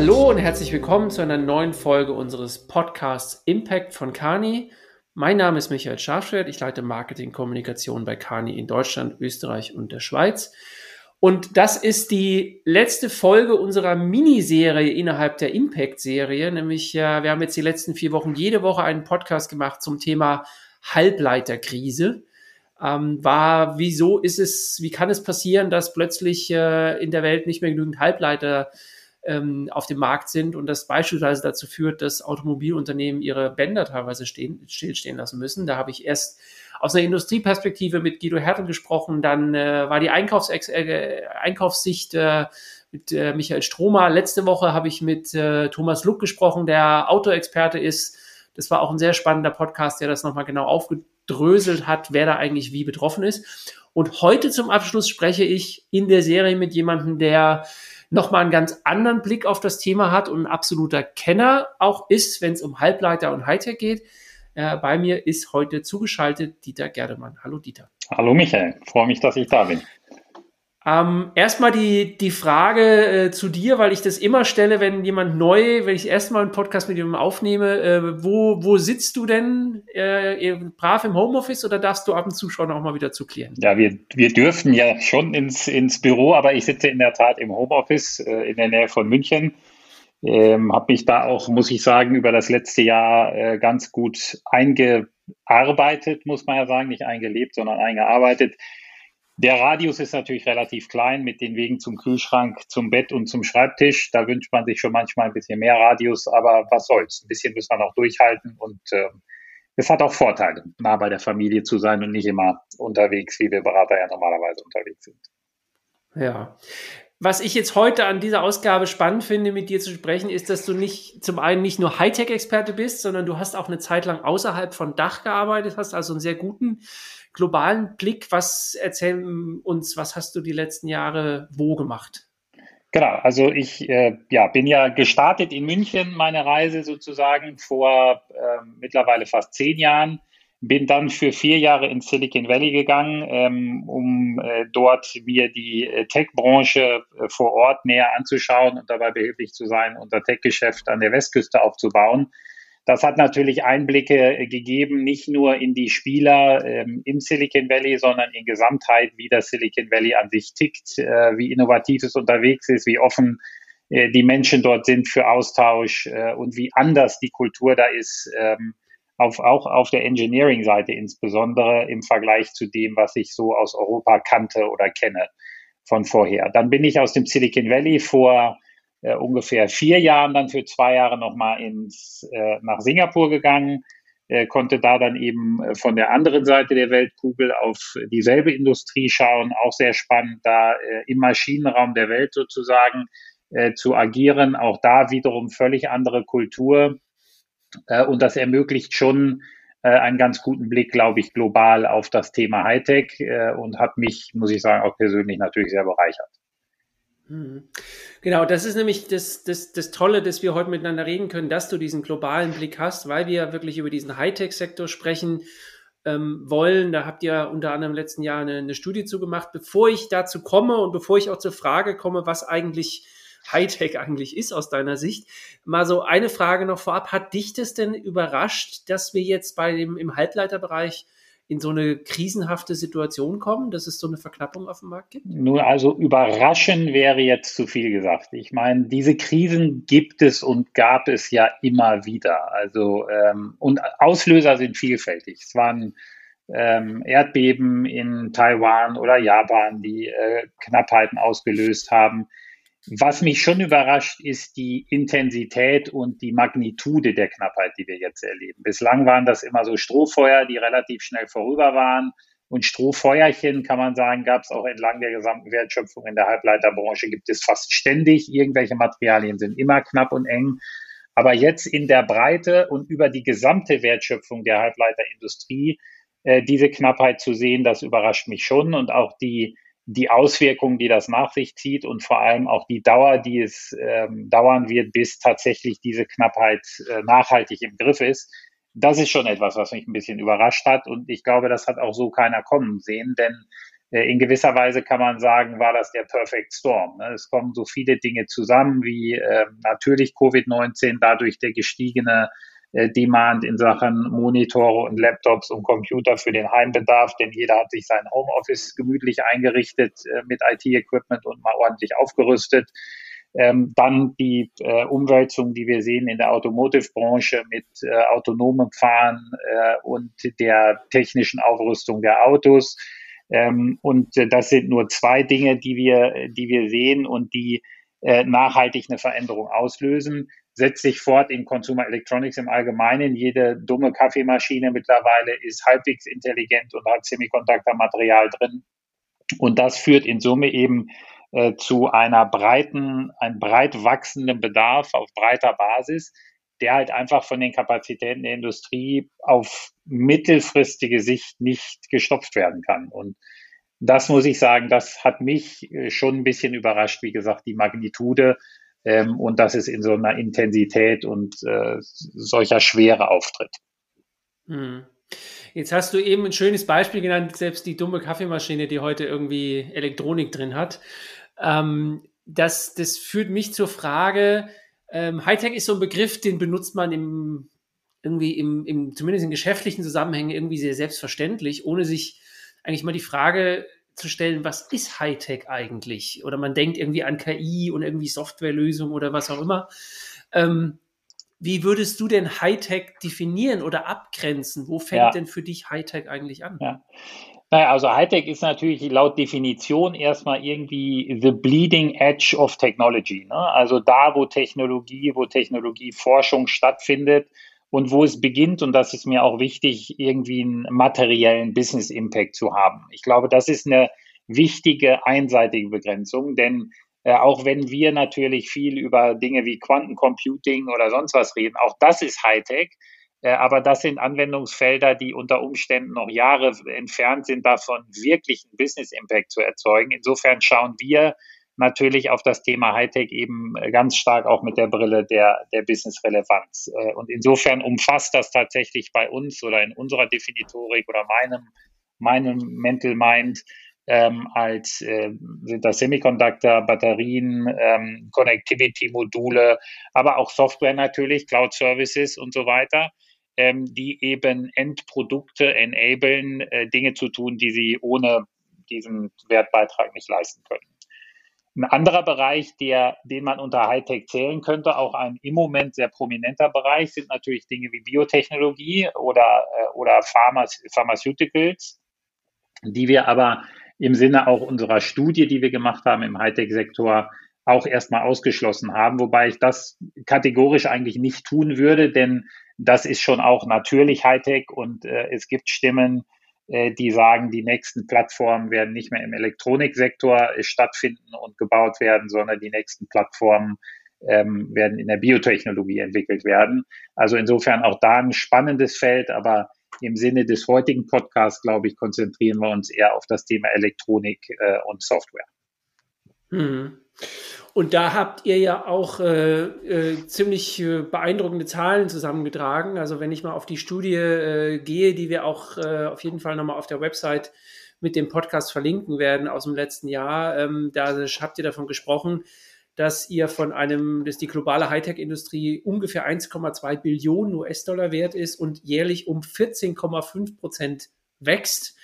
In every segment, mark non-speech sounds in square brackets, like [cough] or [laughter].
Hallo und herzlich willkommen zu einer neuen Folge unseres Podcasts Impact von Kani. Mein Name ist Michael Scharfschwert. Ich leite Marketing Kommunikation bei Kani in Deutschland, Österreich und der Schweiz. Und das ist die letzte Folge unserer Miniserie innerhalb der Impact-Serie. Nämlich, wir haben jetzt die letzten vier Wochen jede Woche einen Podcast gemacht zum Thema Halbleiterkrise. Ähm, war, wieso ist es, wie kann es passieren, dass plötzlich äh, in der Welt nicht mehr genügend Halbleiter ähm, auf dem Markt sind und das beispielsweise dazu führt, dass Automobilunternehmen ihre Bänder teilweise stehen, stillstehen lassen müssen. Da habe ich erst aus einer Industrieperspektive mit Guido Hertel gesprochen, dann äh, war die Einkaufs äh, Einkaufssicht äh, mit äh, Michael Stromer. Letzte Woche habe ich mit äh, Thomas Luck gesprochen, der Autoexperte ist. Das war auch ein sehr spannender Podcast, der das nochmal genau aufgedröselt hat, wer da eigentlich wie betroffen ist. Und heute zum Abschluss spreche ich in der Serie mit jemandem, der nochmal einen ganz anderen Blick auf das Thema hat und ein absoluter Kenner auch ist, wenn es um Halbleiter und Hightech geht. Äh, bei mir ist heute zugeschaltet Dieter Gerdemann. Hallo Dieter. Hallo Michael, freue mich, dass ich da bin. Ähm, erstmal die, die Frage äh, zu dir, weil ich das immer stelle, wenn jemand neu, wenn ich erstmal einen Podcast mit jemandem aufnehme, äh, wo, wo sitzt du denn? Äh, brav im Homeoffice oder darfst du ab und zu schon auch mal wieder zu klären? Ja, wir, wir dürfen ja schon ins, ins Büro, aber ich sitze in der Tat im Homeoffice äh, in der Nähe von München. Ähm, habe mich da auch, muss ich sagen, über das letzte Jahr äh, ganz gut eingearbeitet, muss man ja sagen, nicht eingelebt, sondern eingearbeitet der Radius ist natürlich relativ klein mit den Wegen zum Kühlschrank, zum Bett und zum Schreibtisch. Da wünscht man sich schon manchmal ein bisschen mehr Radius, aber was soll's. Ein bisschen muss man auch durchhalten und äh, es hat auch Vorteile, nah bei der Familie zu sein und nicht immer unterwegs, wie wir Berater ja normalerweise unterwegs sind. Ja. Was ich jetzt heute an dieser Ausgabe spannend finde, mit dir zu sprechen, ist, dass du nicht zum einen nicht nur Hightech-Experte bist, sondern du hast auch eine Zeit lang außerhalb von Dach gearbeitet, hast also einen sehr guten globalen Blick. Was erzählen uns, was hast du die letzten Jahre wo gemacht? Genau, also ich äh, ja, bin ja gestartet in München, meine Reise sozusagen vor äh, mittlerweile fast zehn Jahren. Bin dann für vier Jahre in Silicon Valley gegangen, ähm, um äh, dort mir die äh, Tech-Branche äh, vor Ort näher anzuschauen und dabei behilflich zu sein, unser Tech-Geschäft an der Westküste aufzubauen. Das hat natürlich Einblicke äh, gegeben, nicht nur in die Spieler ähm, im Silicon Valley, sondern in Gesamtheit, wie das Silicon Valley an sich tickt, äh, wie innovativ es unterwegs ist, wie offen äh, die Menschen dort sind für Austausch äh, und wie anders die Kultur da ist, ähm, auf, auch auf der Engineering-Seite insbesondere im Vergleich zu dem, was ich so aus Europa kannte oder kenne von vorher. Dann bin ich aus dem Silicon Valley vor äh, ungefähr vier Jahren dann für zwei Jahre nochmal ins, äh, nach Singapur gegangen, äh, konnte da dann eben äh, von der anderen Seite der Weltkugel auf dieselbe Industrie schauen, auch sehr spannend, da äh, im Maschinenraum der Welt sozusagen äh, zu agieren, auch da wiederum völlig andere Kultur. Äh, und das ermöglicht schon äh, einen ganz guten Blick, glaube ich, global auf das Thema Hightech äh, und hat mich, muss ich sagen, auch persönlich natürlich sehr bereichert. Mhm. Genau, das ist nämlich das, das, das Tolle, dass wir heute miteinander reden können, dass du diesen globalen Blick hast, weil wir wirklich über diesen Hightech-Sektor sprechen ähm, wollen. Da habt ihr unter anderem im letzten Jahr eine, eine Studie zugemacht. Bevor ich dazu komme und bevor ich auch zur Frage komme, was eigentlich Hightech eigentlich ist aus deiner Sicht, mal so eine Frage noch vorab. Hat dich das denn überrascht, dass wir jetzt bei dem im Halbleiterbereich in so eine krisenhafte Situation kommen, dass es so eine Verknappung auf dem Markt gibt? Nun, also überraschen wäre jetzt zu viel gesagt. Ich meine, diese Krisen gibt es und gab es ja immer wieder. Also ähm, und Auslöser sind vielfältig. Es waren ähm, Erdbeben in Taiwan oder Japan, die äh, Knappheiten ausgelöst haben. Was mich schon überrascht, ist die Intensität und die Magnitude der Knappheit, die wir jetzt erleben. Bislang waren das immer so Strohfeuer, die relativ schnell vorüber waren. Und Strohfeuerchen, kann man sagen, gab es auch entlang der gesamten Wertschöpfung in der Halbleiterbranche, gibt es fast ständig. Irgendwelche Materialien sind immer knapp und eng. Aber jetzt in der Breite und über die gesamte Wertschöpfung der Halbleiterindustrie äh, diese Knappheit zu sehen, das überrascht mich schon. Und auch die die Auswirkungen, die das nach sich zieht und vor allem auch die Dauer, die es ähm, dauern wird, bis tatsächlich diese Knappheit äh, nachhaltig im Griff ist. Das ist schon etwas, was mich ein bisschen überrascht hat und ich glaube, das hat auch so keiner kommen sehen, denn in gewisser Weise kann man sagen, war das der Perfect Storm. Ne? Es kommen so viele Dinge zusammen, wie äh, natürlich Covid-19, dadurch der gestiegene äh, Demand in Sachen Monitore und Laptops und Computer für den Heimbedarf, denn jeder hat sich sein Homeoffice gemütlich eingerichtet äh, mit IT-Equipment und mal ordentlich aufgerüstet. Ähm, dann die äh, Umwälzung, die wir sehen in der Automotive-Branche mit äh, autonomem Fahren äh, und der technischen Aufrüstung der Autos. Ähm, und äh, das sind nur zwei Dinge, die wir, die wir sehen und die äh, nachhaltig eine Veränderung auslösen. Setzt sich fort in Consumer Electronics im Allgemeinen. Jede dumme Kaffeemaschine mittlerweile ist halbwegs intelligent und hat Semiconductor-Material drin. Und das führt in Summe eben äh, zu einer breiten, einem breit wachsenden Bedarf auf breiter Basis, der halt einfach von den Kapazitäten der Industrie auf mittelfristige Sicht nicht gestopft werden kann. Und das muss ich sagen, das hat mich äh, schon ein bisschen überrascht, wie gesagt, die Magnitude ähm, und dass es in so einer Intensität und äh, solcher Schwere auftritt. Hm. Jetzt hast du eben ein schönes Beispiel genannt, selbst die dumme Kaffeemaschine, die heute irgendwie Elektronik drin hat. Ähm, das, das führt mich zur Frage, ähm, Hightech ist so ein Begriff, den benutzt man im, irgendwie im, im, zumindest in geschäftlichen Zusammenhängen irgendwie sehr selbstverständlich, ohne sich eigentlich mal die Frage zu stellen, was ist Hightech eigentlich? Oder man denkt irgendwie an KI und irgendwie Softwarelösungen oder was auch immer. Ähm, wie würdest du denn Hightech definieren oder abgrenzen? Wo fängt ja. denn für dich Hightech eigentlich an? Ja. Naja, also Hightech ist natürlich laut Definition erstmal irgendwie the bleeding edge of technology. Ne? Also da, wo Technologie, wo Technologieforschung stattfindet und wo es beginnt, und das ist mir auch wichtig, irgendwie einen materiellen Business Impact zu haben. Ich glaube, das ist eine wichtige einseitige Begrenzung, denn äh, auch wenn wir natürlich viel über Dinge wie Quantencomputing oder sonst was reden, auch das ist Hightech. Äh, aber das sind Anwendungsfelder, die unter Umständen noch Jahre entfernt sind, davon wirklich einen Business Impact zu erzeugen. Insofern schauen wir natürlich auf das Thema Hightech eben ganz stark auch mit der Brille der, der Business-Relevanz. Äh, und insofern umfasst das tatsächlich bei uns oder in unserer Definitorik oder meinem, meinem Mental Mind ähm, als äh, sind das Semiconductor, Batterien, ähm, Connectivity-Module, aber auch Software natürlich, Cloud Services und so weiter ähm, die eben Endprodukte enablen, äh, Dinge zu tun, die sie ohne diesen Wertbeitrag nicht leisten können. Ein anderer Bereich, der, den man unter Hightech zählen könnte, auch ein im Moment sehr prominenter Bereich, sind natürlich Dinge wie Biotechnologie oder, äh, oder Pharmaceuticals, die wir aber im Sinne auch unserer Studie, die wir gemacht haben im Hightech-Sektor, auch erstmal ausgeschlossen haben, wobei ich das kategorisch eigentlich nicht tun würde, denn das ist schon auch natürlich Hightech und äh, es gibt Stimmen, die sagen, die nächsten Plattformen werden nicht mehr im Elektroniksektor äh, stattfinden und gebaut werden, sondern die nächsten Plattformen ähm, werden in der Biotechnologie entwickelt werden. Also insofern auch da ein spannendes Feld, aber im Sinne des heutigen Podcasts, glaube ich, konzentrieren wir uns eher auf das Thema Elektronik äh, und Software. Mhm. Und da habt ihr ja auch äh, äh, ziemlich äh, beeindruckende Zahlen zusammengetragen. Also wenn ich mal auf die Studie äh, gehe, die wir auch äh, auf jeden Fall nochmal auf der Website mit dem Podcast verlinken werden aus dem letzten Jahr, ähm, da habt ihr davon gesprochen, dass ihr von einem, dass die globale Hightech-Industrie ungefähr 1,2 Billionen US-Dollar wert ist und jährlich um 14,5 Prozent wächst.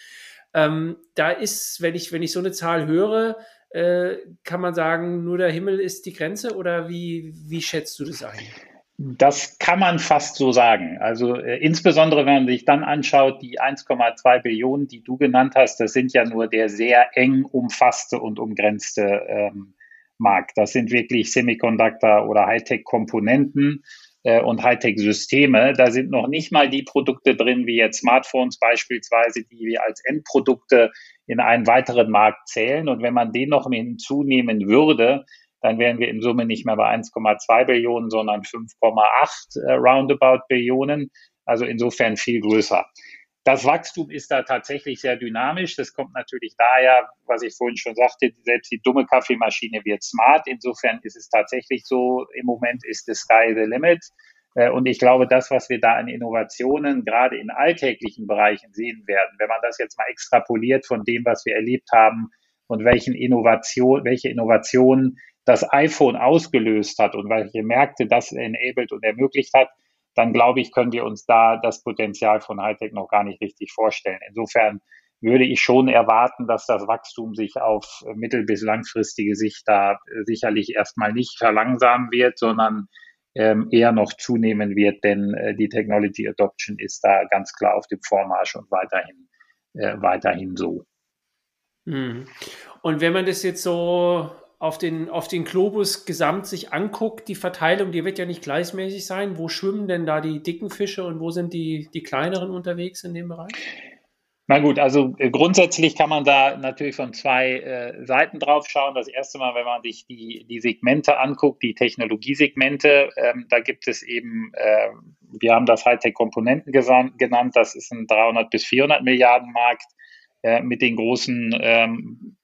Ähm, da ist, wenn ich, wenn ich so eine Zahl höre, äh, kann man sagen, nur der Himmel ist die Grenze oder wie, wie schätzt du das ein? Das kann man fast so sagen. Also äh, insbesondere, wenn man sich dann anschaut, die 1,2 Billionen, die du genannt hast, das sind ja nur der sehr eng umfasste und umgrenzte ähm, Markt. Das sind wirklich Semiconductor oder Hightech-Komponenten äh, und Hightech-Systeme. Da sind noch nicht mal die Produkte drin, wie jetzt Smartphones beispielsweise, die wir als Endprodukte in einen weiteren Markt zählen. Und wenn man den noch hinzunehmen würde, dann wären wir in Summe nicht mehr bei 1,2 Billionen, sondern 5,8 äh, roundabout Billionen. Also insofern viel größer. Das Wachstum ist da tatsächlich sehr dynamisch. Das kommt natürlich daher, was ich vorhin schon sagte, selbst die dumme Kaffeemaschine wird smart. Insofern ist es tatsächlich so, im Moment ist the sky the limit. Äh, und ich glaube, das, was wir da an Innovationen gerade in alltäglichen Bereichen sehen werden, wenn man das jetzt mal extrapoliert von dem, was wir erlebt haben und welchen Innovation, welche Innovationen das iPhone ausgelöst hat und welche Märkte das enabled und ermöglicht hat, dann glaube ich, können wir uns da das Potenzial von Hightech noch gar nicht richtig vorstellen. Insofern würde ich schon erwarten, dass das Wachstum sich auf mittel- bis langfristige Sicht da sicherlich erstmal nicht verlangsamen wird, sondern ähm, eher noch zunehmen wird, denn äh, die Technology Adoption ist da ganz klar auf dem Vormarsch und weiterhin, äh, weiterhin so. Hm. Und wenn man das jetzt so auf den, auf den Globus gesamt sich anguckt, die Verteilung, die wird ja nicht gleichmäßig sein. Wo schwimmen denn da die dicken Fische und wo sind die, die kleineren unterwegs in dem Bereich? Na gut, also äh, grundsätzlich kann man da natürlich von zwei äh, Seiten drauf schauen. Das erste Mal, wenn man sich die, die Segmente anguckt, die Technologiesegmente, ähm, da gibt es eben, äh, wir haben das Hightech-Komponenten genannt, das ist ein 300 bis 400 Milliarden Markt äh, mit den großen ähm,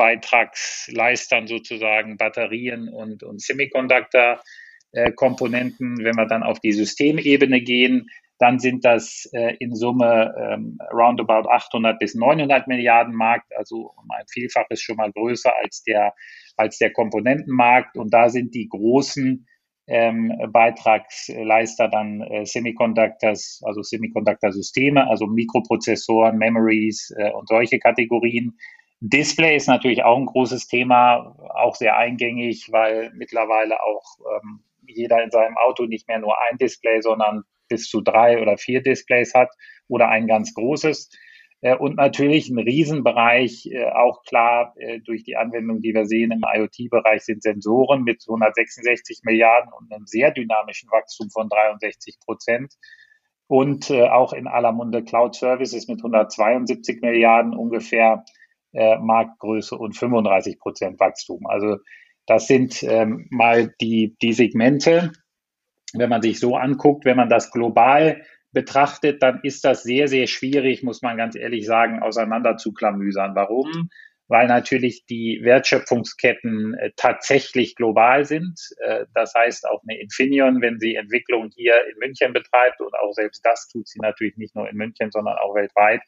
Beitragsleistern sozusagen, Batterien und, und Semiconductor-Komponenten. Wenn wir dann auf die Systemebene gehen, dann sind das äh, in Summe ähm, roundabout 800 bis 900 Milliarden Markt, also ein Vielfaches schon mal größer als der, als der Komponentenmarkt. Und da sind die großen ähm, Beitragsleister dann äh, Semiconductors, also Semiconductor-Systeme, also Mikroprozessoren, Memories äh, und solche Kategorien. Display ist natürlich auch ein großes Thema, auch sehr eingängig, weil mittlerweile auch ähm, jeder in seinem Auto nicht mehr nur ein Display, sondern bis zu drei oder vier Displays hat oder ein ganz großes. Äh, und natürlich ein Riesenbereich, äh, auch klar äh, durch die Anwendung, die wir sehen im IoT-Bereich, sind Sensoren mit 166 Milliarden und einem sehr dynamischen Wachstum von 63 Prozent. Und auch in aller Munde Cloud Services mit 172 Milliarden ungefähr Marktgröße und 35 Prozent Wachstum. Also das sind ähm, mal die, die Segmente wenn man sich so anguckt, wenn man das global betrachtet, dann ist das sehr, sehr schwierig, muss man ganz ehrlich sagen, auseinander zu klamüsern. Warum? Weil natürlich die Wertschöpfungsketten äh, tatsächlich global sind. Äh, das heißt, auch eine Infineon, wenn sie Entwicklung hier in München betreibt, und auch selbst das tut sie natürlich nicht nur in München, sondern auch weltweit,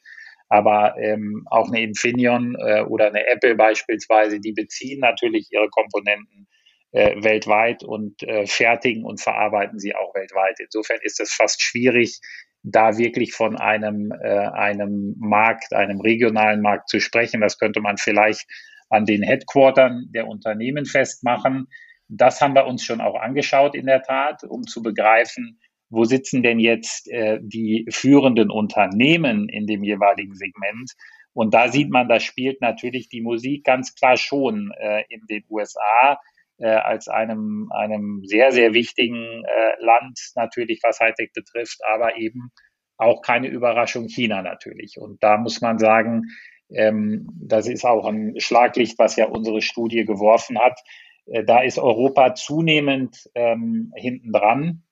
aber ähm, auch eine Infineon äh, oder eine Apple beispielsweise, die beziehen natürlich ihre Komponenten äh, weltweit und äh, fertigen und verarbeiten sie auch weltweit. Insofern ist es fast schwierig, da wirklich von einem, äh, einem Markt, einem regionalen Markt zu sprechen. Das könnte man vielleicht an den Headquartern der Unternehmen festmachen. Das haben wir uns schon auch angeschaut in der Tat, um zu begreifen, wo sitzen denn jetzt äh, die führenden Unternehmen in dem jeweiligen Segment. Und da sieht man, da spielt natürlich die Musik ganz klar schon äh, in den USA äh, als einem, einem sehr, sehr wichtigen äh, Land natürlich, was Hightech betrifft, aber eben auch keine Überraschung China natürlich. Und da muss man sagen, ähm, das ist auch ein Schlaglicht, was ja unsere Studie geworfen hat. Äh, da ist Europa zunehmend ähm, hinten dran.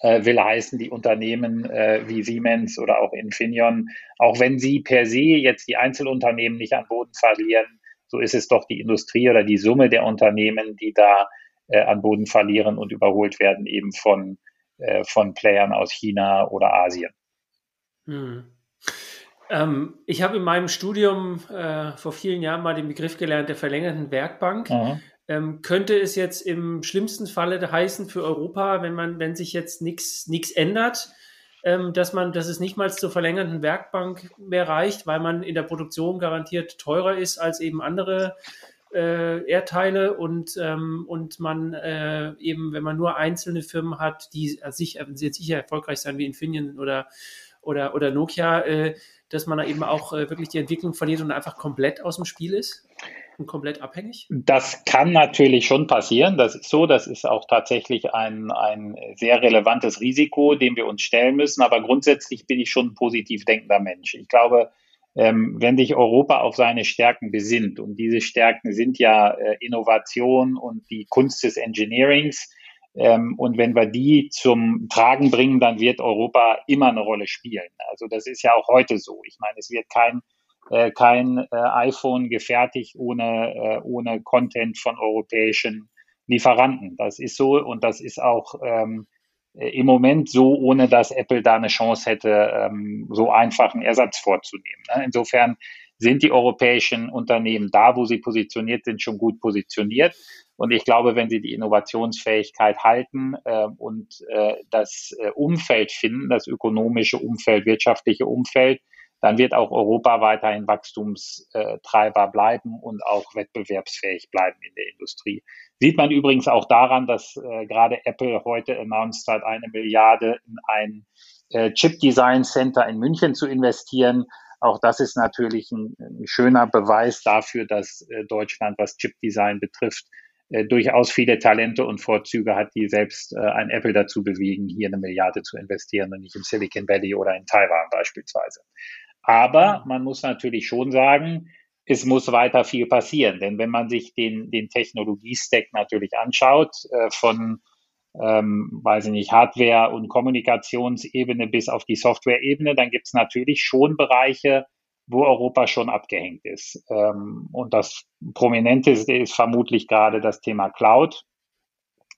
Äh, will heißen, die Unternehmen äh, wie Siemens oder auch Infineon, auch wenn sie per se jetzt die Einzelunternehmen nicht an Boden verlieren, so ist es doch die Industrie oder die Summe der Unternehmen, die da äh, an Boden verlieren und überholt werden, eben von, äh, von Playern aus China oder Asien. Hm. Ähm, ich habe in meinem Studium äh, vor vielen Jahren mal den Begriff gelernt der verlängerten Werkbank. Mhm. Ähm, könnte es jetzt im schlimmsten Falle heißen für Europa, wenn man, wenn sich jetzt nichts ändert, ähm, dass man, dass es nicht mal zur verlängerten Werkbank mehr reicht, weil man in der Produktion garantiert teurer ist als eben andere äh, Erdteile und, ähm, und man äh, eben, wenn man nur einzelne Firmen hat, die sich, äh, sicher erfolgreich sein wie Infineon oder, oder, oder Nokia, äh, dass man da eben auch äh, wirklich die Entwicklung verliert und einfach komplett aus dem Spiel ist? Und komplett abhängig? Das kann natürlich schon passieren. Das ist so. Das ist auch tatsächlich ein, ein sehr relevantes Risiko, dem wir uns stellen müssen. Aber grundsätzlich bin ich schon ein positiv denkender Mensch. Ich glaube, ähm, wenn sich Europa auf seine Stärken besinnt, und diese Stärken sind ja äh, Innovation und die Kunst des Engineerings, ähm, und wenn wir die zum Tragen bringen, dann wird Europa immer eine Rolle spielen. Also das ist ja auch heute so. Ich meine, es wird kein kein äh, iPhone gefertigt ohne, äh, ohne Content von europäischen Lieferanten. Das ist so und das ist auch ähm, äh, im Moment so, ohne dass Apple da eine Chance hätte, ähm, so einfach einen Ersatz vorzunehmen. Ne? Insofern sind die europäischen Unternehmen da, wo sie positioniert sind, schon gut positioniert. Und ich glaube, wenn sie die Innovationsfähigkeit halten äh, und äh, das äh, Umfeld finden, das ökonomische Umfeld, wirtschaftliche Umfeld, dann wird auch Europa weiterhin Wachstumstreiber bleiben und auch wettbewerbsfähig bleiben in der Industrie. Sieht man übrigens auch daran, dass äh, gerade Apple heute announced hat, eine Milliarde in ein äh, Chip Design Center in München zu investieren. Auch das ist natürlich ein, ein schöner Beweis dafür, dass äh, Deutschland, was Chip Design betrifft, äh, durchaus viele Talente und Vorzüge hat, die selbst äh, ein Apple dazu bewegen, hier eine Milliarde zu investieren und nicht im Silicon Valley oder in Taiwan beispielsweise. Aber man muss natürlich schon sagen, es muss weiter viel passieren. Denn wenn man sich den, den Technologiestack natürlich anschaut, äh, von, ähm, weiß ich nicht, Hardware- und Kommunikationsebene bis auf die Software-Ebene, dann gibt es natürlich schon Bereiche, wo Europa schon abgehängt ist. Ähm, und das Prominenteste ist vermutlich gerade das Thema Cloud.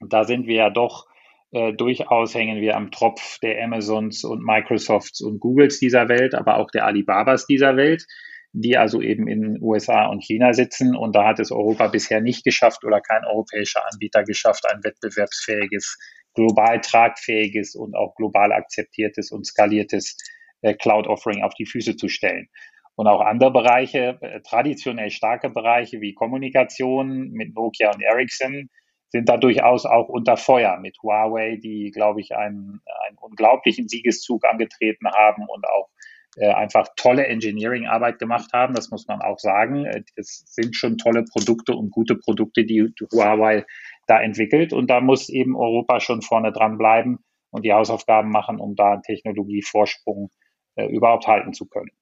Da sind wir ja doch äh, durchaus hängen wir am Tropf der Amazons und Microsofts und Googles dieser Welt, aber auch der Alibabas dieser Welt, die also eben in USA und China sitzen. Und da hat es Europa bisher nicht geschafft oder kein europäischer Anbieter geschafft, ein wettbewerbsfähiges, global tragfähiges und auch global akzeptiertes und skaliertes äh, Cloud-Offering auf die Füße zu stellen. Und auch andere Bereiche, äh, traditionell starke Bereiche wie Kommunikation mit Nokia und Ericsson, sind da durchaus auch unter Feuer mit Huawei, die, glaube ich, einen, einen unglaublichen Siegeszug angetreten haben und auch äh, einfach tolle Engineering-Arbeit gemacht haben. Das muss man auch sagen. Es sind schon tolle Produkte und gute Produkte, die Huawei da entwickelt. Und da muss eben Europa schon vorne dran bleiben und die Hausaufgaben machen, um da einen Technologievorsprung äh, überhaupt halten zu können.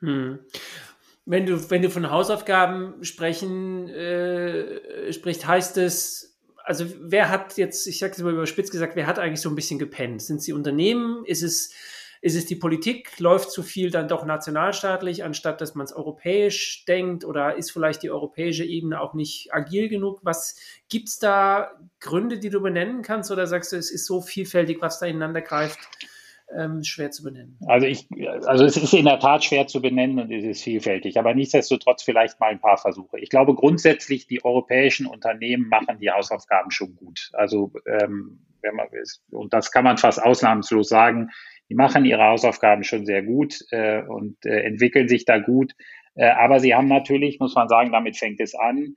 Hm wenn du, wenn du von Hausaufgaben sprechen äh, spricht, heißt es, also wer hat jetzt, ich sage es mal überspitzt gesagt, wer hat eigentlich so ein bisschen gepennt? Sind es die Unternehmen? Ist es, ist es die Politik? Läuft zu viel dann doch nationalstaatlich, anstatt dass man es europäisch denkt? Oder ist vielleicht die europäische Ebene auch nicht agil genug? Was gibt es da Gründe, die du benennen kannst? Oder sagst du, es ist so vielfältig, was da ineinander greift? Ähm, schwer zu benennen. Also ich, also es ist in der Tat schwer zu benennen und es ist vielfältig, aber nichtsdestotrotz vielleicht mal ein paar Versuche. Ich glaube grundsätzlich, die europäischen Unternehmen machen die Hausaufgaben schon gut. Also ähm, wenn man und das kann man fast ausnahmslos sagen, die machen ihre Hausaufgaben schon sehr gut äh, und äh, entwickeln sich da gut. Äh, aber sie haben natürlich, muss man sagen, damit fängt es an,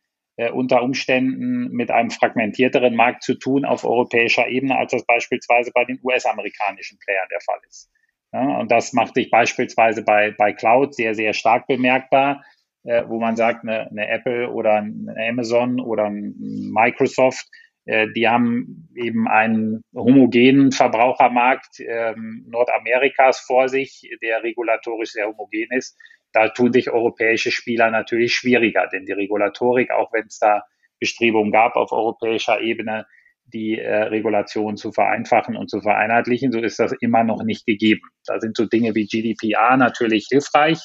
unter Umständen mit einem fragmentierteren Markt zu tun auf europäischer Ebene, als das beispielsweise bei den US-amerikanischen Playern der Fall ist. Ja, und das macht sich beispielsweise bei, bei Cloud sehr, sehr stark bemerkbar, äh, wo man sagt, eine, eine Apple oder ein Amazon oder ein Microsoft, äh, die haben eben einen homogenen Verbrauchermarkt äh, Nordamerikas vor sich, der regulatorisch sehr homogen ist da tun sich europäische Spieler natürlich schwieriger, denn die Regulatorik, auch wenn es da Bestrebungen gab auf europäischer Ebene, die äh, Regulation zu vereinfachen und zu vereinheitlichen, so ist das immer noch nicht gegeben. Da sind so Dinge wie GDPR natürlich hilfreich,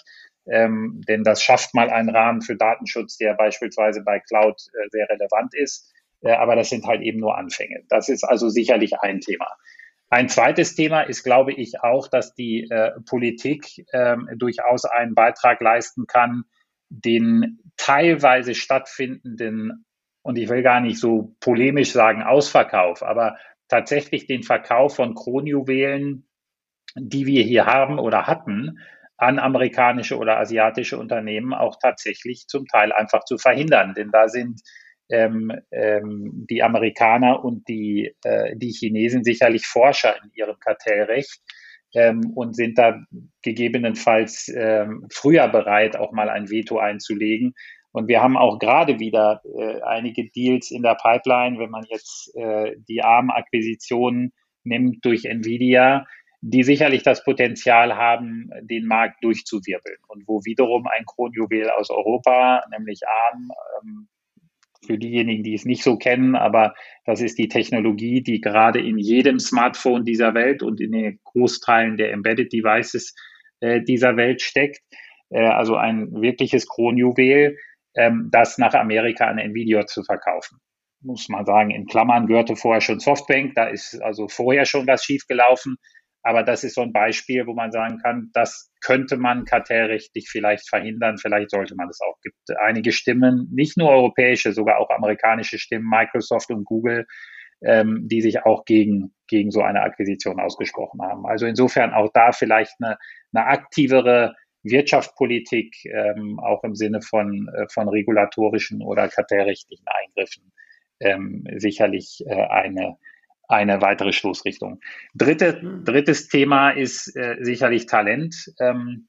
ähm, denn das schafft mal einen Rahmen für Datenschutz, der beispielsweise bei Cloud äh, sehr relevant ist. Äh, aber das sind halt eben nur Anfänge. Das ist also sicherlich ein Thema. Ein zweites Thema ist, glaube ich, auch, dass die äh, Politik äh, durchaus einen Beitrag leisten kann, den teilweise stattfindenden, und ich will gar nicht so polemisch sagen Ausverkauf, aber tatsächlich den Verkauf von Kronjuwelen, die wir hier haben oder hatten, an amerikanische oder asiatische Unternehmen auch tatsächlich zum Teil einfach zu verhindern. Denn da sind ähm, ähm, die Amerikaner und die, äh, die Chinesen sicherlich Forscher in ihrem Kartellrecht ähm, und sind da gegebenenfalls ähm, früher bereit, auch mal ein Veto einzulegen. Und wir haben auch gerade wieder äh, einige Deals in der Pipeline, wenn man jetzt äh, die ARM-Akquisition nimmt durch Nvidia, die sicherlich das Potenzial haben, den Markt durchzuwirbeln und wo wiederum ein Kronjuwel aus Europa, nämlich ARM, ähm, für diejenigen, die es nicht so kennen, aber das ist die Technologie, die gerade in jedem Smartphone dieser Welt und in den Großteilen der Embedded Devices äh, dieser Welt steckt. Äh, also ein wirkliches Kronjuwel, ähm, das nach Amerika an Nvidia zu verkaufen. muss man sagen, in Klammern gehörte vorher schon Softbank, da ist also vorher schon was schiefgelaufen. Aber das ist so ein Beispiel, wo man sagen kann, das könnte man kartellrechtlich vielleicht verhindern, vielleicht sollte man es auch. Es gibt einige Stimmen, nicht nur europäische, sogar auch amerikanische Stimmen, Microsoft und Google, ähm, die sich auch gegen, gegen so eine Akquisition ausgesprochen haben. Also insofern auch da vielleicht eine, eine aktivere Wirtschaftspolitik, ähm, auch im Sinne von, äh, von regulatorischen oder kartellrechtlichen Eingriffen, ähm, sicherlich äh, eine, eine weitere Stoßrichtung. Dritte, hm. drittes Thema ist äh, sicherlich Talent ähm,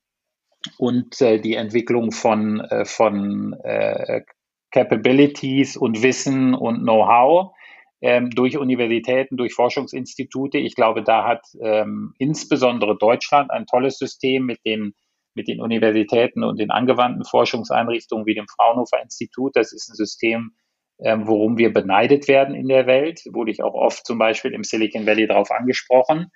und äh, die Entwicklung von, äh, von äh, Capabilities und Wissen und Know-how ähm, durch Universitäten, durch Forschungsinstitute. Ich glaube, da hat ähm, insbesondere Deutschland ein tolles System mit den mit den Universitäten und den angewandten Forschungseinrichtungen wie dem Fraunhofer Institut. Das ist ein System, ähm, worum wir beneidet werden in der Welt, wurde ich auch oft zum Beispiel im Silicon Valley darauf angesprochen.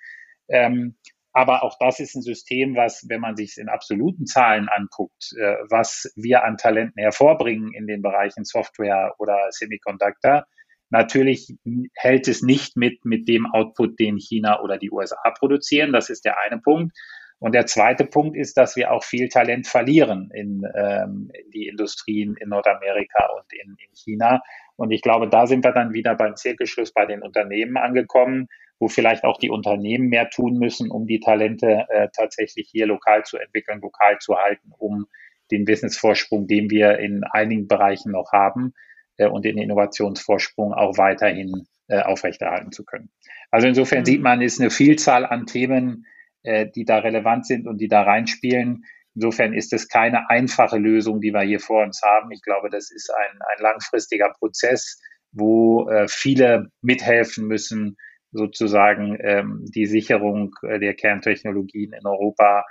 Ähm, aber auch das ist ein System, was, wenn man sich es in absoluten Zahlen anguckt, äh, was wir an Talenten hervorbringen in den Bereichen Software oder Semiconductor, natürlich hält es nicht mit, mit dem Output, den China oder die USA produzieren. Das ist der eine Punkt. Und der zweite Punkt ist, dass wir auch viel Talent verlieren in, ähm, in die Industrien in Nordamerika und in, in China. Und ich glaube, da sind wir dann wieder beim Zirkelschluss bei den Unternehmen angekommen, wo vielleicht auch die Unternehmen mehr tun müssen, um die Talente äh, tatsächlich hier lokal zu entwickeln, lokal zu halten, um den Businessvorsprung, den wir in einigen Bereichen noch haben äh, und den Innovationsvorsprung auch weiterhin äh, aufrechterhalten zu können. Also insofern mhm. sieht man, ist eine Vielzahl an Themen, äh, die da relevant sind und die da reinspielen. Insofern ist es keine einfache Lösung, die wir hier vor uns haben. Ich glaube, das ist ein, ein langfristiger Prozess, wo äh, viele mithelfen müssen, sozusagen ähm, die Sicherung äh, der Kerntechnologien in Europa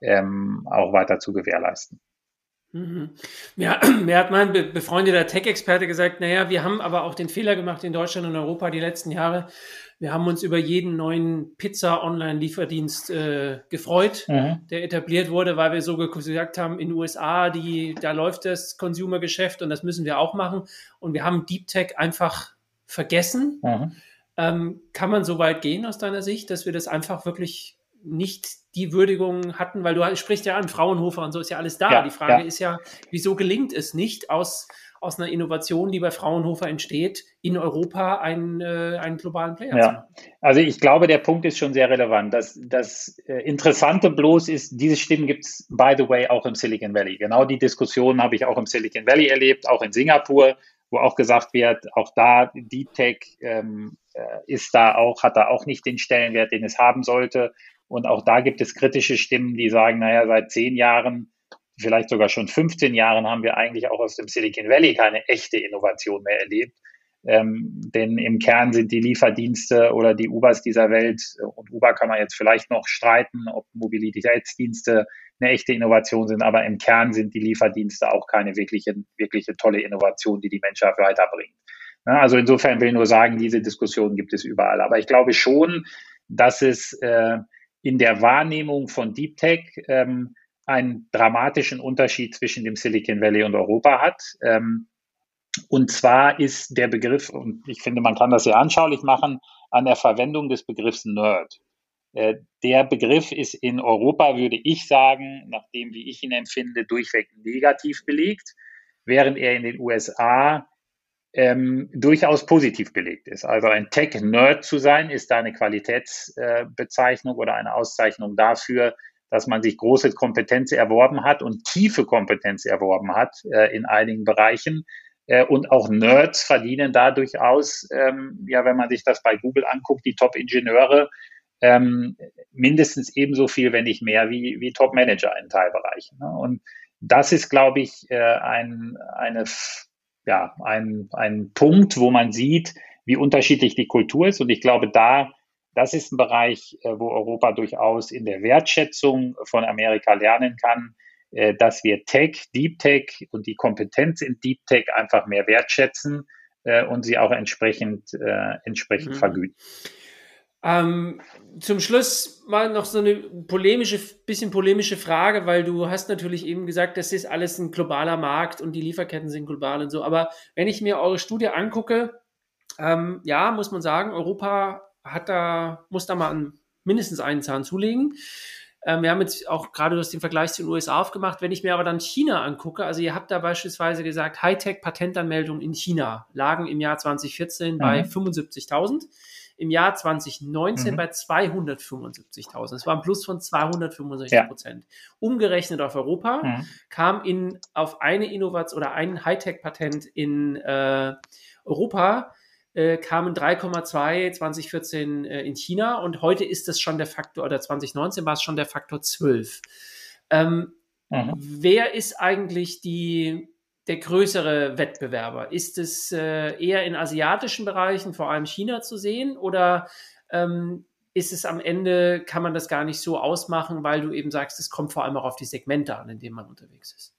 ähm, auch weiter zu gewährleisten. Mhm. Ja, [clears throat] mir hat mein befreundeter Tech-Experte gesagt, naja, wir haben aber auch den Fehler gemacht in Deutschland und Europa die letzten Jahre, wir haben uns über jeden neuen Pizza-Online-Lieferdienst äh, gefreut, mhm. der etabliert wurde, weil wir so gesagt haben, in den USA, die, da läuft das Consumer-Geschäft und das müssen wir auch machen. Und wir haben Deep Tech einfach vergessen. Mhm. Ähm, kann man so weit gehen aus deiner Sicht, dass wir das einfach wirklich nicht die Würdigung hatten, weil du sprichst ja an Fraunhofer und so ist ja alles da. Ja, die Frage ja. ist ja, wieso gelingt es nicht aus aus einer Innovation, die bei Fraunhofer entsteht, in Europa einen, äh, einen globalen Player ja. zu machen. Also ich glaube, der Punkt ist schon sehr relevant. Das, das äh, Interessante bloß ist, diese Stimmen gibt es, by the way, auch im Silicon Valley. Genau die Diskussion habe ich auch im Silicon Valley erlebt, auch in Singapur, wo auch gesagt wird, auch da Deep Tech ähm, äh, ist da auch, hat da auch nicht den Stellenwert, den es haben sollte. Und auch da gibt es kritische Stimmen, die sagen, naja, seit zehn Jahren vielleicht sogar schon 15 Jahren haben wir eigentlich auch aus dem Silicon Valley keine echte Innovation mehr erlebt. Ähm, denn im Kern sind die Lieferdienste oder die Ubers dieser Welt, und Uber kann man jetzt vielleicht noch streiten, ob Mobilitätsdienste eine echte Innovation sind, aber im Kern sind die Lieferdienste auch keine wirkliche, wirkliche tolle Innovation, die die Menschheit weiterbringt. Ja, also insofern will ich nur sagen, diese Diskussion gibt es überall. Aber ich glaube schon, dass es äh, in der Wahrnehmung von Deep Tech ähm, einen dramatischen Unterschied zwischen dem Silicon Valley und Europa hat. Ähm, und zwar ist der Begriff, und ich finde, man kann das sehr anschaulich machen, an der Verwendung des Begriffs Nerd. Äh, der Begriff ist in Europa, würde ich sagen, nachdem wie ich ihn empfinde, durchweg negativ belegt, während er in den USA ähm, durchaus positiv belegt ist. Also ein Tech-Nerd zu sein, ist da eine Qualitätsbezeichnung äh, oder eine Auszeichnung dafür, dass man sich große Kompetenz erworben hat und tiefe Kompetenz erworben hat äh, in einigen Bereichen. Äh, und auch Nerds verdienen da durchaus, ähm, ja, wenn man sich das bei Google anguckt, die Top-Ingenieure ähm, mindestens ebenso viel, wenn nicht mehr, wie, wie Top-Manager in Teilbereichen. Ne? Und das ist, glaube ich, äh, ein, eine, ja, ein, ein Punkt, wo man sieht, wie unterschiedlich die Kultur ist. Und ich glaube, da das ist ein Bereich, äh, wo Europa durchaus in der Wertschätzung von Amerika lernen kann, äh, dass wir Tech, Deep Tech und die Kompetenz in Deep Tech einfach mehr wertschätzen äh, und sie auch entsprechend, entsprechend mhm. vergüten. Ähm, zum Schluss mal noch so eine polemische, bisschen polemische Frage, weil du hast natürlich eben gesagt, das ist alles ein globaler Markt und die Lieferketten sind global und so. Aber wenn ich mir eure Studie angucke, ähm, ja, muss man sagen, Europa hat da, muss da mal an mindestens einen Zahn zulegen. Ähm, wir haben jetzt auch gerade den Vergleich zu den USA aufgemacht. Wenn ich mir aber dann China angucke, also ihr habt da beispielsweise gesagt, Hightech-Patentanmeldungen in China lagen im Jahr 2014 mhm. bei 75.000 im Jahr 2019 mhm. bei 275.000. Das war ein Plus von 265 Prozent. Ja. Umgerechnet auf Europa mhm. kam in, auf eine Innovation oder ein Hightech-Patent in äh, Europa äh, kamen 3,2 2014 äh, in China und heute ist das schon der Faktor, oder 2019 war es schon der Faktor 12. Ähm, mhm. Wer ist eigentlich die, der größere Wettbewerber? Ist es äh, eher in asiatischen Bereichen, vor allem China, zu sehen oder ähm, ist es am Ende, kann man das gar nicht so ausmachen, weil du eben sagst, es kommt vor allem auch auf die Segmente an, in denen man unterwegs ist?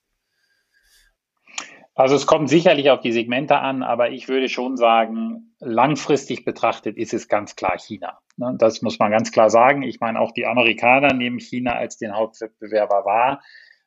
Also es kommt sicherlich auf die Segmente an, aber ich würde schon sagen, langfristig betrachtet ist es ganz klar China. Ne? Das muss man ganz klar sagen. Ich meine, auch die Amerikaner nehmen China als den Hauptwettbewerber wahr.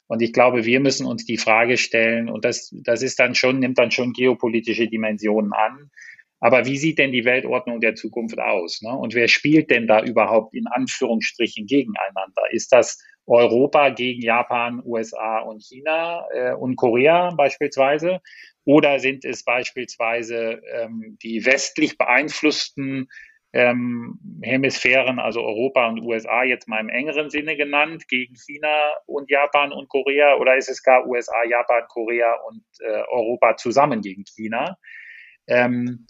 Und ich glaube, wir müssen uns die Frage stellen, und das, das ist dann schon, nimmt dann schon geopolitische Dimensionen an. Aber wie sieht denn die Weltordnung der Zukunft aus? Ne? Und wer spielt denn da überhaupt in Anführungsstrichen gegeneinander? Ist das Europa gegen Japan, USA und China äh, und Korea beispielsweise? Oder sind es beispielsweise ähm, die westlich beeinflussten ähm, Hemisphären, also Europa und USA, jetzt mal im engeren Sinne genannt, gegen China und Japan und Korea? Oder ist es gar USA, Japan, Korea und äh, Europa zusammen gegen China? Ähm,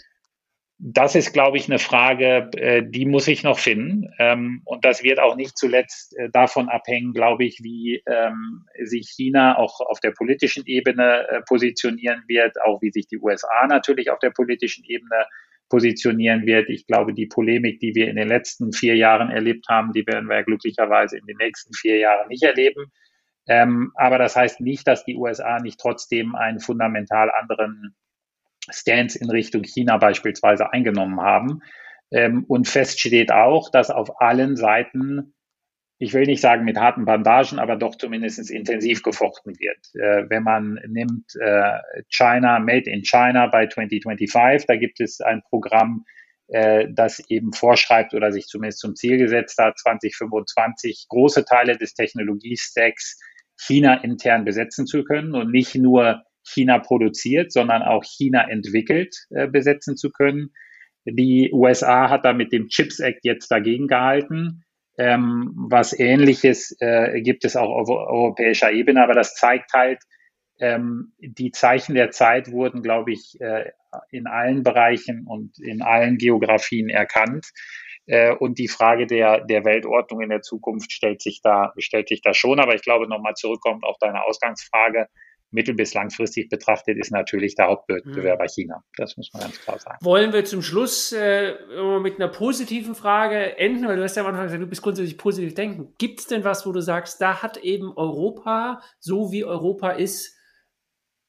das ist, glaube ich, eine Frage, äh, die muss ich noch finden. Ähm, und das wird auch nicht zuletzt äh, davon abhängen, glaube ich, wie ähm, sich China auch auf der politischen Ebene äh, positionieren wird, auch wie sich die USA natürlich auf der politischen Ebene positionieren wird. Ich glaube, die Polemik, die wir in den letzten vier Jahren erlebt haben, die werden wir glücklicherweise in den nächsten vier Jahren nicht erleben. Ähm, aber das heißt nicht, dass die USA nicht trotzdem einen fundamental anderen Stance in Richtung China beispielsweise eingenommen haben. Ähm, und fest steht auch, dass auf allen Seiten, ich will nicht sagen mit harten Bandagen, aber doch zumindest intensiv gefochten wird. Äh, wenn man nimmt äh, China, Made in China bei 2025, da gibt es ein Programm, äh, das eben vorschreibt oder sich zumindest zum Ziel gesetzt hat, 2025 große Teile des Technologiestacks China intern besetzen zu können und nicht nur China produziert, sondern auch China entwickelt, äh, besetzen zu können. Die USA hat da mit dem Chips Act jetzt dagegen gehalten. Ähm, was ähnliches äh, gibt es auch auf europäischer Ebene, aber das zeigt halt, ähm, die Zeichen der Zeit wurden, glaube ich, äh, in allen Bereichen und in allen Geografien erkannt. Äh, und die Frage der, der Weltordnung in der Zukunft stellt sich da, stellt sich da schon. Aber ich glaube, nochmal zurückkommt auf deine Ausgangsfrage, mittel- bis langfristig betrachtet ist natürlich der Hauptwettbewerber mhm. China. Das muss man ganz klar sagen. Wollen wir zum Schluss äh, mit einer positiven Frage enden, weil du hast ja am Anfang gesagt, du bist grundsätzlich positiv denken. Gibt es denn was, wo du sagst, da hat eben Europa, so wie Europa ist,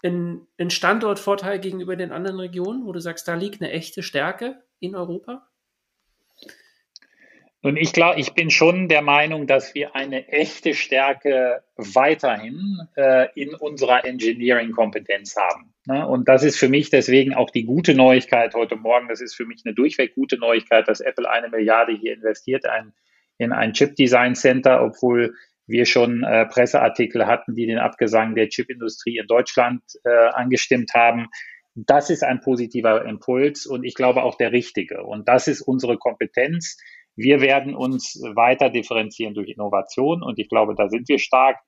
einen Standortvorteil gegenüber den anderen Regionen, wo du sagst, da liegt eine echte Stärke in Europa? Und ich glaube, ich bin schon der Meinung, dass wir eine echte Stärke weiterhin äh, in unserer Engineering-Kompetenz haben. Ne? Und das ist für mich deswegen auch die gute Neuigkeit heute Morgen. Das ist für mich eine durchweg gute Neuigkeit, dass Apple eine Milliarde hier investiert ein, in ein Chip-Design-Center, obwohl wir schon äh, Presseartikel hatten, die den Abgesang der Chipindustrie in Deutschland äh, angestimmt haben. Das ist ein positiver Impuls und ich glaube auch der richtige. Und das ist unsere Kompetenz wir werden uns weiter differenzieren durch Innovation und ich glaube, da sind wir stark.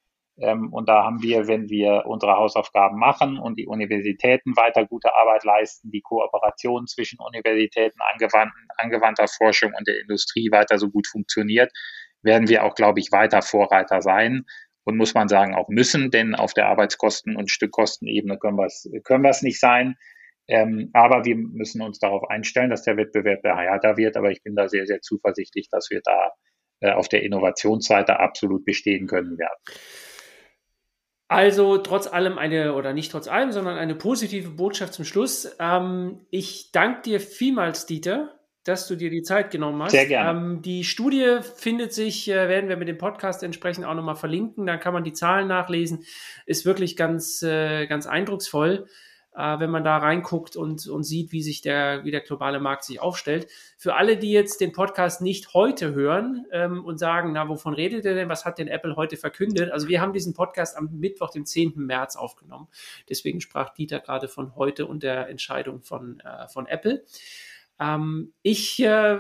Ähm, und da haben wir, wenn wir unsere Hausaufgaben machen und die Universitäten weiter gute Arbeit leisten, die Kooperation zwischen Universitäten, angewandter Forschung und der Industrie weiter so gut funktioniert, werden wir auch, glaube ich, weiter Vorreiter sein und muss man sagen auch müssen, denn auf der Arbeitskosten- und Stückkostenebene können wir es können wir es nicht sein. Ähm, aber wir müssen uns darauf einstellen, dass der Wettbewerb härter wird. Aber ich bin da sehr, sehr zuversichtlich, dass wir da äh, auf der Innovationsseite absolut bestehen können werden. Also trotz allem eine, oder nicht trotz allem, sondern eine positive Botschaft zum Schluss. Ähm, ich danke dir vielmals, Dieter, dass du dir die Zeit genommen hast. Sehr gerne. Ähm, die Studie findet sich, äh, werden wir mit dem Podcast entsprechend auch nochmal verlinken. Dann kann man die Zahlen nachlesen. Ist wirklich ganz, äh, ganz eindrucksvoll. Äh, wenn man da reinguckt und, und sieht, wie sich der, wie der globale Markt sich aufstellt. Für alle, die jetzt den Podcast nicht heute hören ähm, und sagen, na, wovon redet ihr denn? Was hat denn Apple heute verkündet? Also wir haben diesen Podcast am Mittwoch, den 10. März aufgenommen. Deswegen sprach Dieter gerade von heute und der Entscheidung von, äh, von Apple. Ähm, ich äh,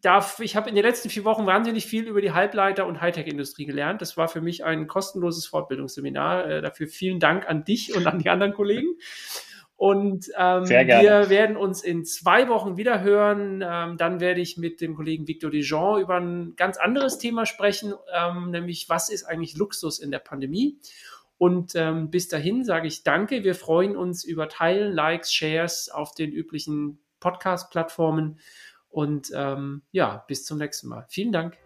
darf, ich habe in den letzten vier Wochen wahnsinnig viel über die Halbleiter- und Hightech-Industrie gelernt. Das war für mich ein kostenloses Fortbildungsseminar. Äh, dafür vielen Dank an dich und an die anderen Kollegen. Und ähm, wir werden uns in zwei Wochen wieder hören. Ähm, dann werde ich mit dem Kollegen Victor Dijon über ein ganz anderes Thema sprechen, ähm, nämlich was ist eigentlich Luxus in der Pandemie. Und ähm, bis dahin sage ich danke. Wir freuen uns über Teilen, Likes, Shares auf den üblichen Podcast-Plattformen. Und ähm, ja, bis zum nächsten Mal. Vielen Dank.